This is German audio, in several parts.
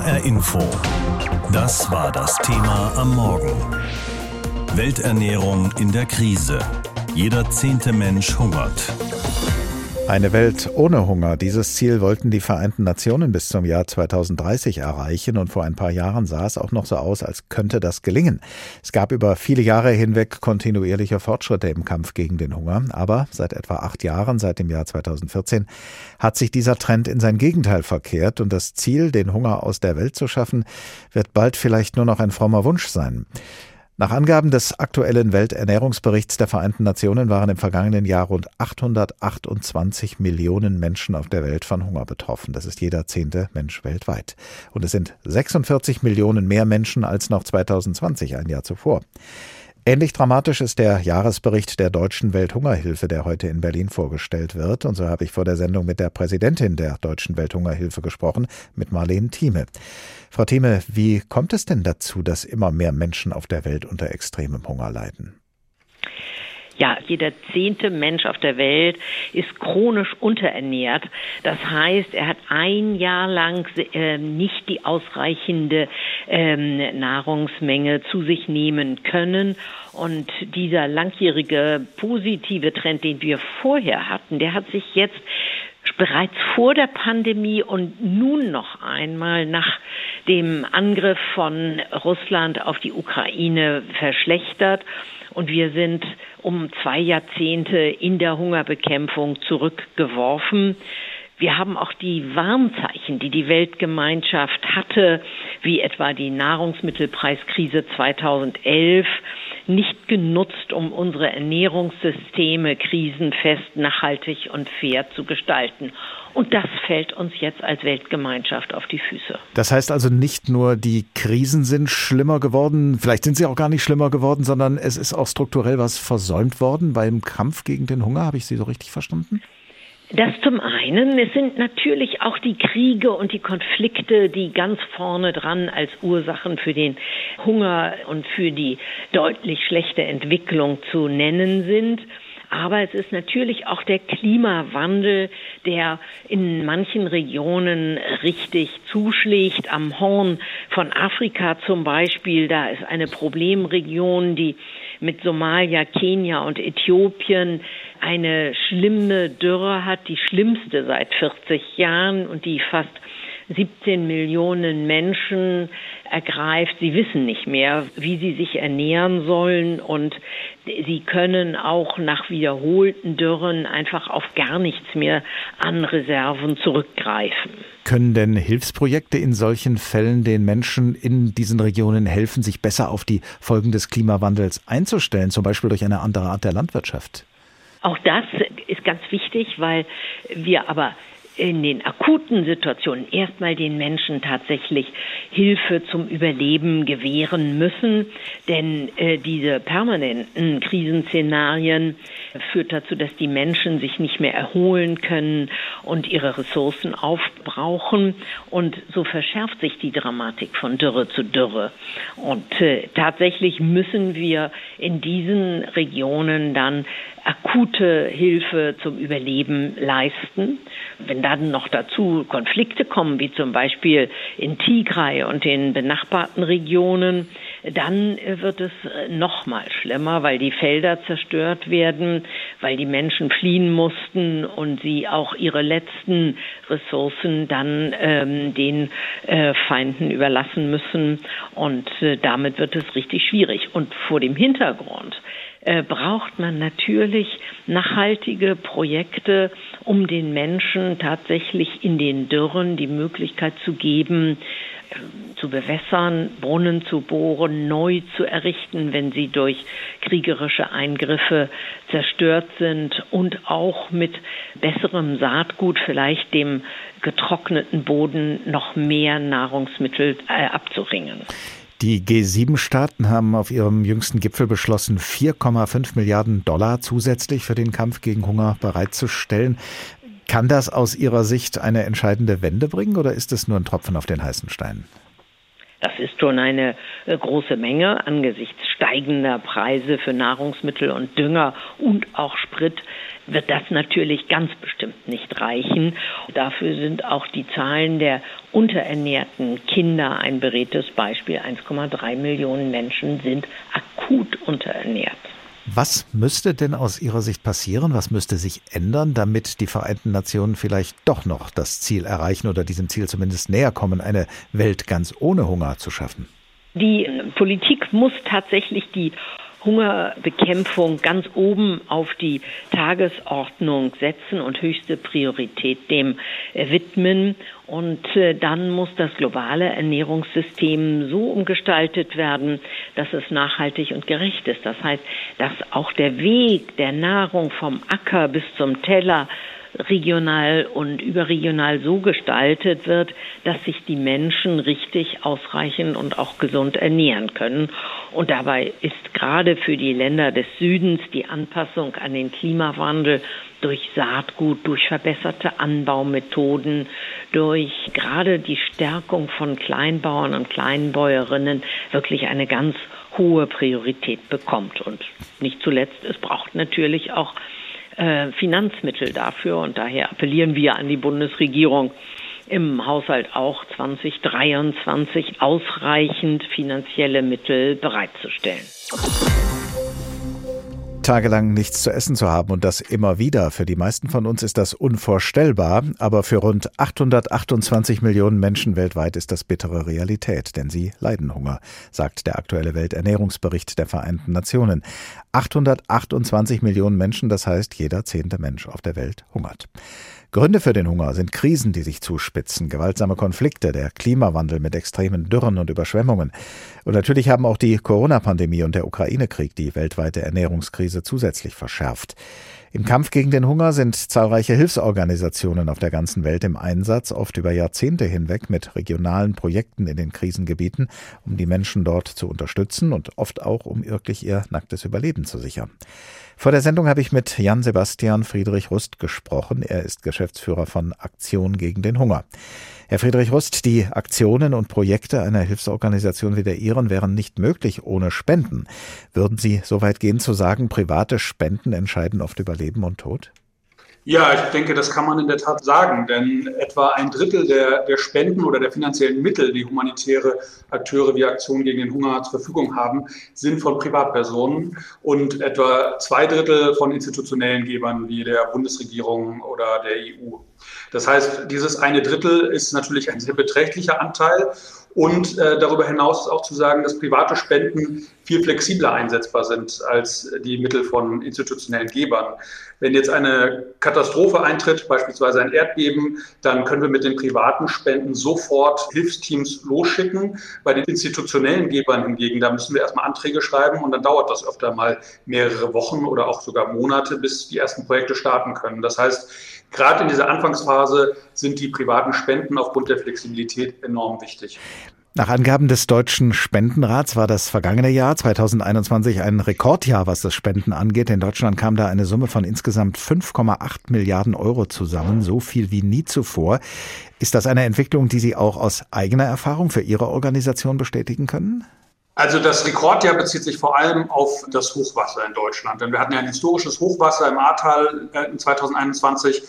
HR Info. Das war das Thema am Morgen. Welternährung in der Krise. Jeder zehnte Mensch hungert. Eine Welt ohne Hunger. Dieses Ziel wollten die Vereinten Nationen bis zum Jahr 2030 erreichen und vor ein paar Jahren sah es auch noch so aus, als könnte das gelingen. Es gab über viele Jahre hinweg kontinuierliche Fortschritte im Kampf gegen den Hunger, aber seit etwa acht Jahren, seit dem Jahr 2014, hat sich dieser Trend in sein Gegenteil verkehrt und das Ziel, den Hunger aus der Welt zu schaffen, wird bald vielleicht nur noch ein frommer Wunsch sein. Nach Angaben des aktuellen Welternährungsberichts der Vereinten Nationen waren im vergangenen Jahr rund 828 Millionen Menschen auf der Welt von Hunger betroffen. Das ist jeder zehnte Mensch weltweit. Und es sind 46 Millionen mehr Menschen als noch 2020, ein Jahr zuvor. Ähnlich dramatisch ist der Jahresbericht der Deutschen Welthungerhilfe, der heute in Berlin vorgestellt wird. Und so habe ich vor der Sendung mit der Präsidentin der Deutschen Welthungerhilfe gesprochen, mit Marlene Thieme. Frau Thieme, wie kommt es denn dazu, dass immer mehr Menschen auf der Welt unter extremem Hunger leiden? Ja, jeder zehnte Mensch auf der Welt ist chronisch unterernährt. Das heißt, er hat ein Jahr lang äh, nicht die ausreichende ähm, Nahrungsmenge zu sich nehmen können. Und dieser langjährige positive Trend, den wir vorher hatten, der hat sich jetzt bereits vor der Pandemie und nun noch einmal nach dem Angriff von Russland auf die Ukraine verschlechtert. Und wir sind um zwei Jahrzehnte in der Hungerbekämpfung zurückgeworfen. Wir haben auch die Warnzeichen, die die Weltgemeinschaft hatte, wie etwa die Nahrungsmittelpreiskrise 2011, nicht genutzt, um unsere Ernährungssysteme krisenfest, nachhaltig und fair zu gestalten. Und das fällt uns jetzt als Weltgemeinschaft auf die Füße. Das heißt also nicht nur die Krisen sind schlimmer geworden, vielleicht sind sie auch gar nicht schlimmer geworden, sondern es ist auch strukturell was versäumt worden beim Kampf gegen den Hunger. Habe ich Sie so richtig verstanden? Das zum einen. Es sind natürlich auch die Kriege und die Konflikte, die ganz vorne dran als Ursachen für den Hunger und für die deutlich schlechte Entwicklung zu nennen sind. Aber es ist natürlich auch der Klimawandel, der in manchen Regionen richtig zuschlägt. Am Horn von Afrika zum Beispiel, da ist eine Problemregion, die mit Somalia, Kenia und Äthiopien eine schlimme Dürre hat, die schlimmste seit 40 Jahren und die fast 17 Millionen Menschen ergreift. Sie wissen nicht mehr, wie sie sich ernähren sollen und sie können auch nach wiederholten Dürren einfach auf gar nichts mehr an Reserven zurückgreifen. Können denn Hilfsprojekte in solchen Fällen den Menschen in diesen Regionen helfen, sich besser auf die Folgen des Klimawandels einzustellen, zum Beispiel durch eine andere Art der Landwirtschaft? Auch das ist ganz wichtig, weil wir aber in den akuten Situationen erstmal den Menschen tatsächlich Hilfe zum Überleben gewähren müssen. Denn äh, diese permanenten Krisenszenarien führt dazu, dass die Menschen sich nicht mehr erholen können und ihre Ressourcen aufbrauchen. Und so verschärft sich die Dramatik von Dürre zu Dürre. Und äh, tatsächlich müssen wir in diesen Regionen dann akute Hilfe zum Überleben leisten. Wenn dann noch dazu Konflikte kommen, wie zum Beispiel in Tigray und den benachbarten Regionen, dann wird es noch mal schlimmer, weil die Felder zerstört werden, weil die Menschen fliehen mussten und sie auch ihre letzten Ressourcen dann ähm, den äh, Feinden überlassen müssen. Und äh, damit wird es richtig schwierig. Und vor dem Hintergrund äh, braucht man natürlich nachhaltige Projekte, um den Menschen tatsächlich in den Dürren die Möglichkeit zu geben, äh, zu bewässern, Brunnen zu bohren, neu zu errichten, wenn sie durch kriegerische Eingriffe zerstört sind und auch mit besserem Saatgut, vielleicht dem getrockneten Boden, noch mehr Nahrungsmittel äh, abzuringen. Die G7-Staaten haben auf ihrem jüngsten Gipfel beschlossen, 4,5 Milliarden Dollar zusätzlich für den Kampf gegen Hunger bereitzustellen. Kann das aus Ihrer Sicht eine entscheidende Wende bringen oder ist es nur ein Tropfen auf den heißen Stein? Das ist schon eine äh, große Menge angesichts steigender Preise für Nahrungsmittel und Dünger und auch Sprit wird das natürlich ganz bestimmt nicht reichen. Dafür sind auch die Zahlen der unterernährten Kinder ein beredtes Beispiel. 1,3 Millionen Menschen sind akut unterernährt. Was müsste denn aus Ihrer Sicht passieren? Was müsste sich ändern, damit die Vereinten Nationen vielleicht doch noch das Ziel erreichen oder diesem Ziel zumindest näher kommen, eine Welt ganz ohne Hunger zu schaffen? Die Politik muss tatsächlich die Hungerbekämpfung ganz oben auf die Tagesordnung setzen und höchste Priorität dem widmen. Und äh, dann muss das globale Ernährungssystem so umgestaltet werden, dass es nachhaltig und gerecht ist. Das heißt, dass auch der Weg der Nahrung vom Acker bis zum Teller regional und überregional so gestaltet wird, dass sich die Menschen richtig ausreichend und auch gesund ernähren können. Und dabei ist gerade für die Länder des Südens die Anpassung an den Klimawandel durch Saatgut, durch verbesserte Anbaumethoden, durch gerade die Stärkung von Kleinbauern und Kleinbäuerinnen wirklich eine ganz hohe Priorität bekommt. Und nicht zuletzt, es braucht natürlich auch äh, Finanzmittel dafür. Und daher appellieren wir an die Bundesregierung, im Haushalt auch 2023 ausreichend finanzielle Mittel bereitzustellen tagelang nichts zu essen zu haben und das immer wieder. Für die meisten von uns ist das unvorstellbar, aber für rund 828 Millionen Menschen weltweit ist das bittere Realität, denn sie leiden Hunger, sagt der aktuelle Welternährungsbericht der Vereinten Nationen. 828 Millionen Menschen, das heißt jeder zehnte Mensch auf der Welt hungert. Gründe für den Hunger sind Krisen, die sich zuspitzen, gewaltsame Konflikte, der Klimawandel mit extremen Dürren und Überschwemmungen. Und natürlich haben auch die Corona-Pandemie und der Ukraine-Krieg die weltweite Ernährungskrise zusätzlich verschärft. Im Kampf gegen den Hunger sind zahlreiche Hilfsorganisationen auf der ganzen Welt im Einsatz, oft über Jahrzehnte hinweg mit regionalen Projekten in den Krisengebieten, um die Menschen dort zu unterstützen und oft auch, um wirklich ihr nacktes Überleben zu sichern. Vor der Sendung habe ich mit Jan Sebastian Friedrich Rust gesprochen. Er ist Geschäftsführer von Aktion gegen den Hunger. Herr Friedrich Rust, die Aktionen und Projekte einer Hilfsorganisation wie der Ihren wären nicht möglich ohne Spenden. Würden Sie so weit gehen zu sagen, private Spenden entscheiden oft über Leben und Tod? Ja, ich denke, das kann man in der Tat sagen, denn etwa ein Drittel der, der Spenden oder der finanziellen Mittel, die humanitäre Akteure wie Aktionen gegen den Hunger zur Verfügung haben, sind von Privatpersonen und etwa zwei Drittel von institutionellen Gebern wie der Bundesregierung oder der EU. Das heißt, dieses eine Drittel ist natürlich ein sehr beträchtlicher Anteil und äh, darüber hinaus ist auch zu sagen, dass private Spenden viel flexibler einsetzbar sind als die Mittel von institutionellen Gebern. Wenn jetzt eine Katastrophe eintritt, beispielsweise ein Erdbeben, dann können wir mit den privaten Spenden sofort Hilfsteams losschicken. Bei den institutionellen Gebern hingegen, da müssen wir erstmal Anträge schreiben und dann dauert das öfter mal mehrere Wochen oder auch sogar Monate, bis die ersten Projekte starten können. Das heißt, gerade in dieser Anfangsphase sind die privaten Spenden aufgrund der Flexibilität enorm wichtig. Nach Angaben des Deutschen Spendenrats war das vergangene Jahr 2021 ein Rekordjahr, was das Spenden angeht. In Deutschland kam da eine Summe von insgesamt 5,8 Milliarden Euro zusammen, so viel wie nie zuvor. Ist das eine Entwicklung, die Sie auch aus eigener Erfahrung für Ihre Organisation bestätigen können? Also das Rekordjahr bezieht sich vor allem auf das Hochwasser in Deutschland. Denn wir hatten ja ein historisches Hochwasser im Ahrtal in 2021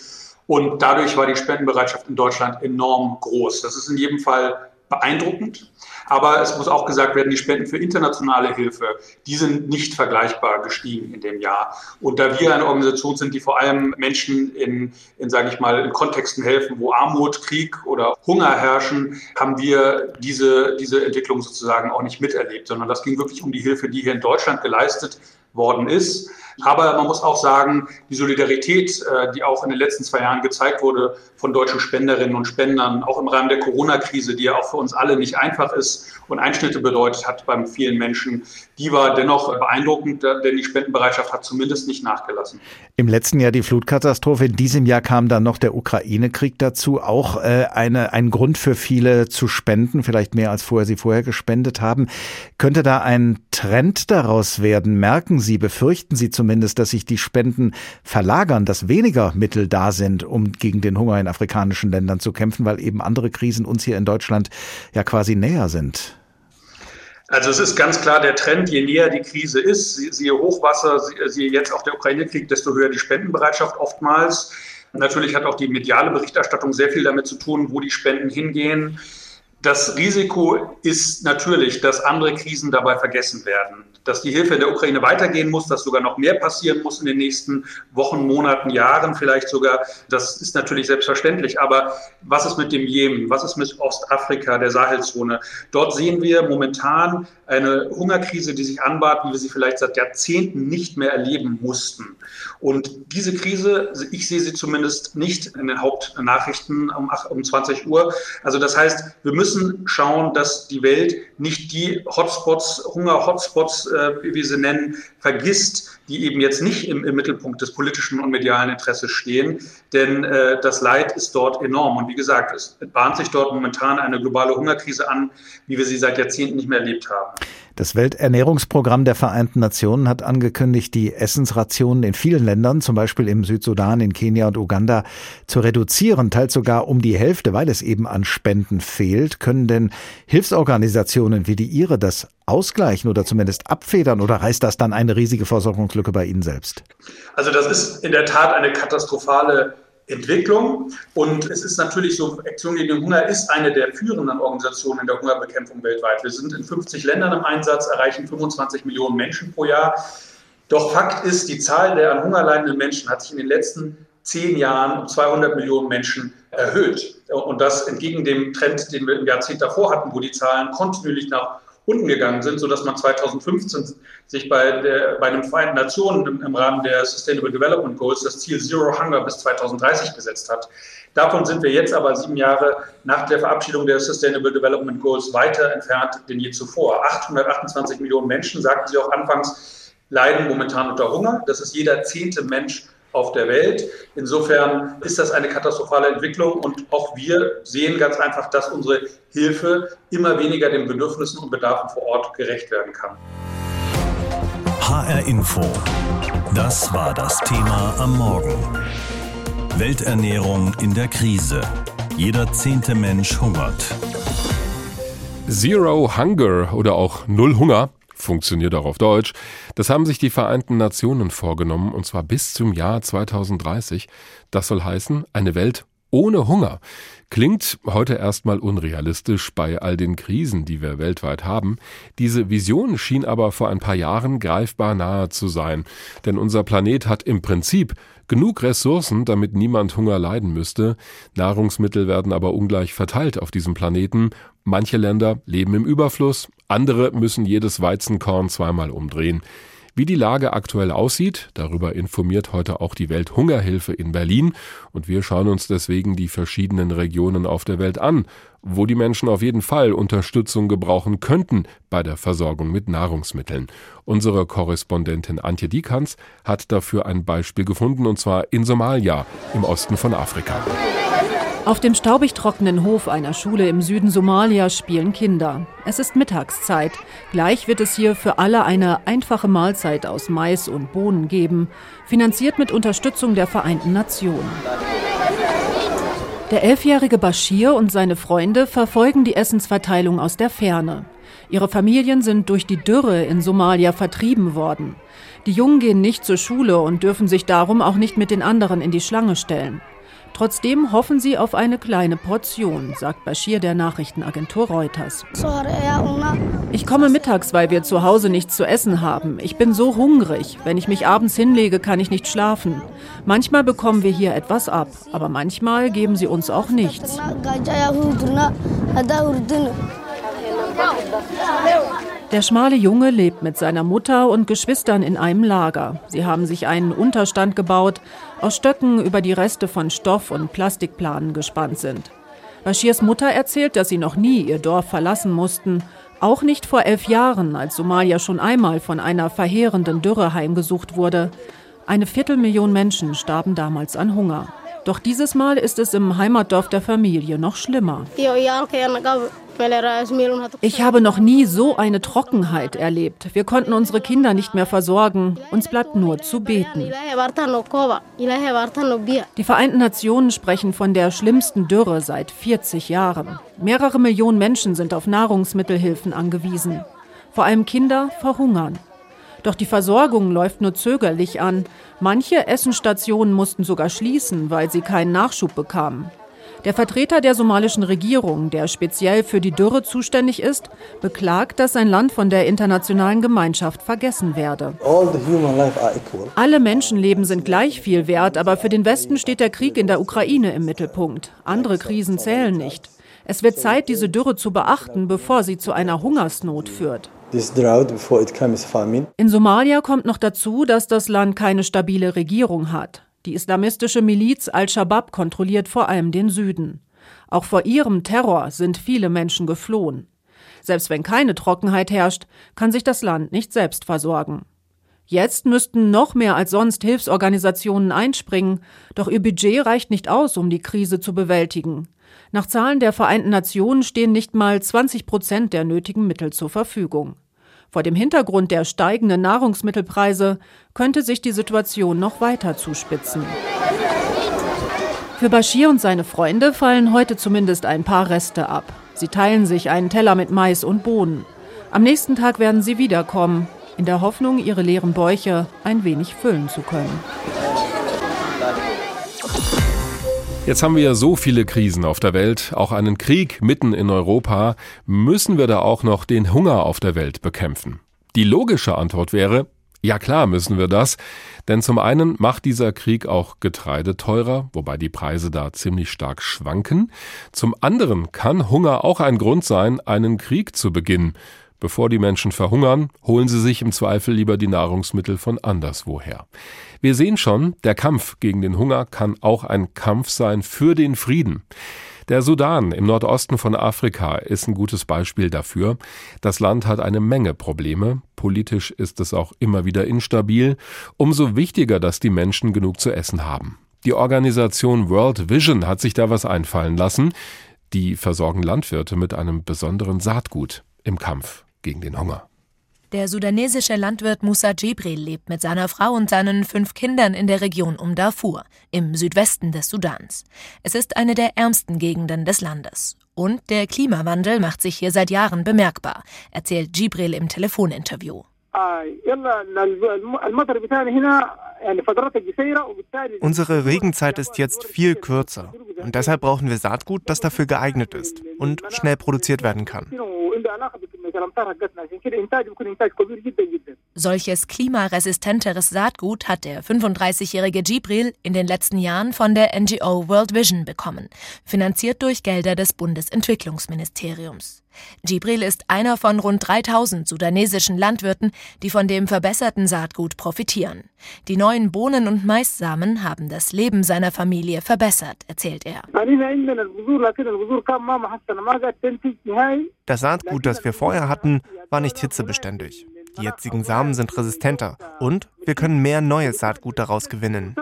und dadurch war die Spendenbereitschaft in Deutschland enorm groß. Das ist in jedem Fall beeindruckend. Aber es muss auch gesagt werden, die Spenden für internationale Hilfe, die sind nicht vergleichbar gestiegen in dem Jahr. Und da wir eine Organisation sind, die vor allem Menschen in, in sage ich mal, in Kontexten helfen, wo Armut, Krieg oder Hunger herrschen, haben wir diese, diese Entwicklung sozusagen auch nicht miterlebt, sondern das ging wirklich um die Hilfe, die hier in Deutschland geleistet worden ist. Aber man muss auch sagen, die Solidarität, äh, die auch in den letzten zwei Jahren gezeigt wurde von deutschen Spenderinnen und Spendern, auch im Rahmen der Corona-Krise, die ja auch für uns alle nicht einfach ist und Einschnitte bedeutet hat beim vielen Menschen, die war dennoch beeindruckend, denn die Spendenbereitschaft hat zumindest nicht nachgelassen. Im letzten Jahr die Flutkatastrophe, in diesem Jahr kam dann noch der Ukraine-Krieg dazu, auch äh, eine, ein Grund für viele zu spenden, vielleicht mehr als vorher sie vorher gespendet haben. Könnte da ein Trend daraus werden? Merken Sie, befürchten Sie zumindest, dass sich die Spenden verlagern, dass weniger Mittel da sind, um gegen den Hunger in afrikanischen Ländern zu kämpfen, weil eben andere Krisen uns hier in Deutschland ja quasi näher sind? Also es ist ganz klar der Trend, je näher die Krise ist, siehe Hochwasser, siehe jetzt auch der Ukraine-Krieg, desto höher die Spendenbereitschaft oftmals. Natürlich hat auch die mediale Berichterstattung sehr viel damit zu tun, wo die Spenden hingehen. Das Risiko ist natürlich, dass andere Krisen dabei vergessen werden dass die Hilfe in der Ukraine weitergehen muss, dass sogar noch mehr passieren muss in den nächsten Wochen, Monaten, Jahren vielleicht sogar. Das ist natürlich selbstverständlich. Aber was ist mit dem Jemen? Was ist mit Ostafrika, der Sahelzone? Dort sehen wir momentan eine Hungerkrise, die sich anbahnt, wie wir sie vielleicht seit Jahrzehnten nicht mehr erleben mussten. Und diese Krise, ich sehe sie zumindest nicht in den Hauptnachrichten um, um 20 Uhr. Also das heißt, wir müssen schauen, dass die Welt nicht die Hotspots, Hunger-Hotspots äh, wie wir sie nennen, vergisst, die eben jetzt nicht im, im Mittelpunkt des politischen und medialen Interesses stehen. Denn äh, das Leid ist dort enorm. Und wie gesagt, es bahnt sich dort momentan eine globale Hungerkrise an, wie wir sie seit Jahrzehnten nicht mehr erlebt haben. Das Welternährungsprogramm der Vereinten Nationen hat angekündigt, die Essensrationen in vielen Ländern, zum Beispiel im Südsudan, in Kenia und Uganda, zu reduzieren, teils sogar um die Hälfte, weil es eben an Spenden fehlt. Können denn Hilfsorganisationen wie die Ihre das ausgleichen oder zumindest abfedern oder reißt das dann eine riesige Versorgungslücke bei Ihnen selbst? Also das ist in der Tat eine katastrophale Entwicklung. Und es ist natürlich so, Aktion gegen den Hunger ist eine der führenden Organisationen in der Hungerbekämpfung weltweit. Wir sind in 50 Ländern im Einsatz, erreichen 25 Millionen Menschen pro Jahr. Doch Fakt ist, die Zahl der an Hunger leidenden Menschen hat sich in den letzten zehn Jahren um 200 Millionen Menschen erhöht. Und das entgegen dem Trend, den wir im Jahrzehnt davor hatten, wo die Zahlen kontinuierlich nach unten gegangen sind, sodass man 2015 sich bei, der, bei den Vereinten Nationen im, im, Rahmen der Sustainable Development Goals das Ziel Zero Hunger bis 2030 gesetzt hat. Davon sind wir jetzt aber sieben Jahre nach der Verabschiedung der Sustainable Development Goals weiter entfernt denn je zuvor. 828 Millionen Menschen, sagten Sie auch anfangs, leiden momentan unter Hunger. Das ist jeder zehnte Mensch auf der Welt. Insofern ist das eine katastrophale Entwicklung und auch wir sehen ganz einfach, dass unsere Hilfe immer weniger den Bedürfnissen und Bedarfen vor Ort gerecht werden kann. HR Info. Das war das Thema am Morgen. Welternährung in der Krise. Jeder zehnte Mensch hungert. Zero Hunger oder auch Null Hunger funktioniert auch auf Deutsch. Das haben sich die Vereinten Nationen vorgenommen, und zwar bis zum Jahr 2030. Das soll heißen, eine Welt ohne Hunger. Klingt heute erstmal unrealistisch bei all den Krisen, die wir weltweit haben. Diese Vision schien aber vor ein paar Jahren greifbar nahe zu sein. Denn unser Planet hat im Prinzip genug Ressourcen, damit niemand Hunger leiden müsste. Nahrungsmittel werden aber ungleich verteilt auf diesem Planeten. Manche Länder leben im Überfluss, andere müssen jedes Weizenkorn zweimal umdrehen. Wie die Lage aktuell aussieht, darüber informiert heute auch die Welthungerhilfe in Berlin und wir schauen uns deswegen die verschiedenen Regionen auf der Welt an, wo die Menschen auf jeden Fall Unterstützung gebrauchen könnten bei der Versorgung mit Nahrungsmitteln. Unsere Korrespondentin Antje Diekanz hat dafür ein Beispiel gefunden und zwar in Somalia im Osten von Afrika. Auf dem staubig trockenen Hof einer Schule im Süden Somalias spielen Kinder. Es ist Mittagszeit. Gleich wird es hier für alle eine einfache Mahlzeit aus Mais und Bohnen geben, finanziert mit Unterstützung der Vereinten Nationen. Der elfjährige Bashir und seine Freunde verfolgen die Essensverteilung aus der Ferne. Ihre Familien sind durch die Dürre in Somalia vertrieben worden. Die Jungen gehen nicht zur Schule und dürfen sich darum auch nicht mit den anderen in die Schlange stellen. Trotzdem hoffen sie auf eine kleine Portion, sagt Bashir der Nachrichtenagentur Reuters. Ich komme mittags, weil wir zu Hause nichts zu essen haben. Ich bin so hungrig. Wenn ich mich abends hinlege, kann ich nicht schlafen. Manchmal bekommen wir hier etwas ab, aber manchmal geben sie uns auch nichts. Der schmale Junge lebt mit seiner Mutter und Geschwistern in einem Lager. Sie haben sich einen Unterstand gebaut, aus Stöcken über die Reste von Stoff und Plastikplanen gespannt sind. Bashirs Mutter erzählt, dass sie noch nie ihr Dorf verlassen mussten, auch nicht vor elf Jahren, als Somalia schon einmal von einer verheerenden Dürre heimgesucht wurde. Eine Viertelmillion Menschen starben damals an Hunger. Doch dieses Mal ist es im Heimatdorf der Familie noch schlimmer. Ich habe noch nie so eine Trockenheit erlebt. Wir konnten unsere Kinder nicht mehr versorgen. Uns bleibt nur zu beten. Die Vereinten Nationen sprechen von der schlimmsten Dürre seit 40 Jahren. Mehrere Millionen Menschen sind auf Nahrungsmittelhilfen angewiesen. Vor allem Kinder verhungern. Doch die Versorgung läuft nur zögerlich an. Manche Essenstationen mussten sogar schließen, weil sie keinen Nachschub bekamen. Der Vertreter der somalischen Regierung, der speziell für die Dürre zuständig ist, beklagt, dass sein Land von der internationalen Gemeinschaft vergessen werde. Alle Menschenleben sind gleich viel wert, aber für den Westen steht der Krieg in der Ukraine im Mittelpunkt. Andere Krisen zählen nicht. Es wird Zeit, diese Dürre zu beachten, bevor sie zu einer Hungersnot führt. In Somalia kommt noch dazu, dass das Land keine stabile Regierung hat. Die islamistische Miliz Al-Shabaab kontrolliert vor allem den Süden. Auch vor ihrem Terror sind viele Menschen geflohen. Selbst wenn keine Trockenheit herrscht, kann sich das Land nicht selbst versorgen. Jetzt müssten noch mehr als sonst Hilfsorganisationen einspringen, doch ihr Budget reicht nicht aus, um die Krise zu bewältigen. Nach Zahlen der Vereinten Nationen stehen nicht mal 20 Prozent der nötigen Mittel zur Verfügung. Vor dem Hintergrund der steigenden Nahrungsmittelpreise könnte sich die Situation noch weiter zuspitzen. Für Bashir und seine Freunde fallen heute zumindest ein paar Reste ab. Sie teilen sich einen Teller mit Mais und Bohnen. Am nächsten Tag werden sie wiederkommen, in der Hoffnung, ihre leeren Bäuche ein wenig füllen zu können. Jetzt haben wir ja so viele Krisen auf der Welt, auch einen Krieg mitten in Europa. Müssen wir da auch noch den Hunger auf der Welt bekämpfen? Die logische Antwort wäre, ja klar müssen wir das, denn zum einen macht dieser Krieg auch Getreide teurer, wobei die Preise da ziemlich stark schwanken. Zum anderen kann Hunger auch ein Grund sein, einen Krieg zu beginnen. Bevor die Menschen verhungern, holen sie sich im Zweifel lieber die Nahrungsmittel von anderswoher. Wir sehen schon, der Kampf gegen den Hunger kann auch ein Kampf sein für den Frieden. Der Sudan im Nordosten von Afrika ist ein gutes Beispiel dafür. Das Land hat eine Menge Probleme. Politisch ist es auch immer wieder instabil. Umso wichtiger, dass die Menschen genug zu essen haben. Die Organisation World Vision hat sich da was einfallen lassen. Die versorgen Landwirte mit einem besonderen Saatgut im Kampf gegen den Hunger. Der sudanesische Landwirt Musa Jibril lebt mit seiner Frau und seinen fünf Kindern in der Region um Darfur, im Südwesten des Sudans. Es ist eine der ärmsten Gegenden des Landes. Und der Klimawandel macht sich hier seit Jahren bemerkbar, erzählt Jibril im Telefoninterview. Unsere Regenzeit ist jetzt viel kürzer. und deshalb brauchen wir Saatgut, das dafür geeignet ist und schnell produziert werden kann. Solches klimaresistenteres Saatgut hat der 35-jährige Gibril in den letzten Jahren von der NGO World Vision bekommen, finanziert durch Gelder des Bundesentwicklungsministeriums. Gibril ist einer von rund 3000 sudanesischen Landwirten, die von dem verbesserten Saatgut profitieren. Die neuen Bohnen- und Maissamen haben das Leben seiner Familie verbessert, erzählt er. Das Saatgut, das wir vorher hatten, war nicht hitzebeständig. Die jetzigen Samen sind resistenter und wir können mehr neues Saatgut daraus gewinnen.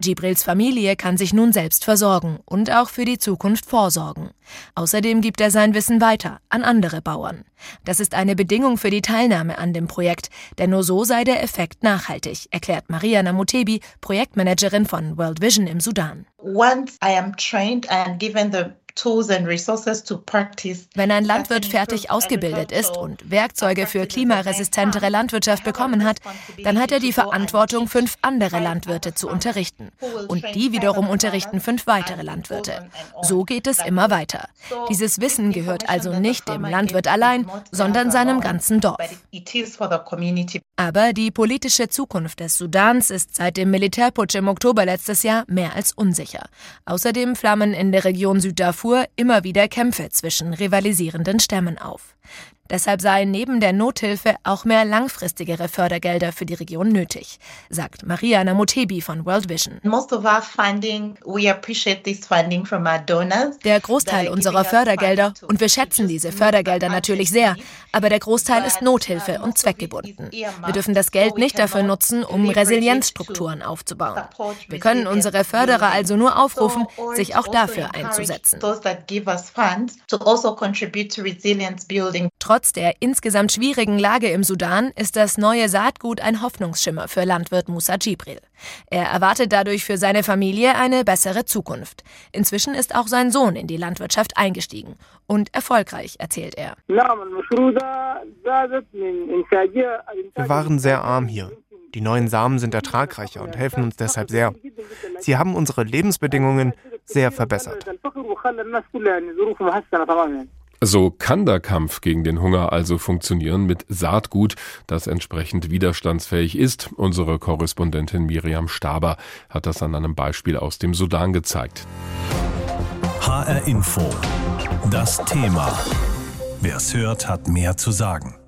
Gibrils Familie kann sich nun selbst versorgen und auch für die Zukunft vorsorgen. Außerdem gibt er sein Wissen weiter an andere Bauern. Das ist eine Bedingung für die Teilnahme an dem Projekt, denn nur so sei der Effekt nachhaltig, erklärt Maria Namutebi, Projektmanagerin von World Vision im Sudan. Once I am trained and given the wenn ein Landwirt fertig ausgebildet ist und Werkzeuge für klimaresistentere Landwirtschaft bekommen hat, dann hat er die Verantwortung, fünf andere Landwirte zu unterrichten. Und die wiederum unterrichten fünf weitere Landwirte. So geht es immer weiter. Dieses Wissen gehört also nicht dem Landwirt allein, sondern seinem ganzen Dorf. Aber die politische Zukunft des Sudans ist seit dem Militärputsch im Oktober letztes Jahr mehr als unsicher. Außerdem flammen in der Region Süddarfur immer wieder Kämpfe zwischen rivalisierenden Stämmen auf. Deshalb seien neben der Nothilfe auch mehr langfristigere Fördergelder für die Region nötig, sagt Maria Namutebi von World Vision. Der Großteil unserer Fördergelder, und wir schätzen diese Fördergelder natürlich sehr, aber der Großteil ist Nothilfe und zweckgebunden. Wir dürfen das Geld nicht dafür nutzen, um Resilienzstrukturen aufzubauen. Wir können unsere Förderer also nur aufrufen, sich auch dafür einzusetzen. Trotz Trotz der insgesamt schwierigen Lage im Sudan ist das neue Saatgut ein Hoffnungsschimmer für Landwirt Musa Jibril. Er erwartet dadurch für seine Familie eine bessere Zukunft. Inzwischen ist auch sein Sohn in die Landwirtschaft eingestiegen. Und erfolgreich, erzählt er. Wir waren sehr arm hier. Die neuen Samen sind ertragreicher und helfen uns deshalb sehr. Sie haben unsere Lebensbedingungen sehr verbessert. So kann der Kampf gegen den Hunger also funktionieren mit Saatgut, das entsprechend widerstandsfähig ist. Unsere Korrespondentin Miriam Staber hat das an einem Beispiel aus dem Sudan gezeigt. HR Info. Das Thema. Wer es hört, hat mehr zu sagen.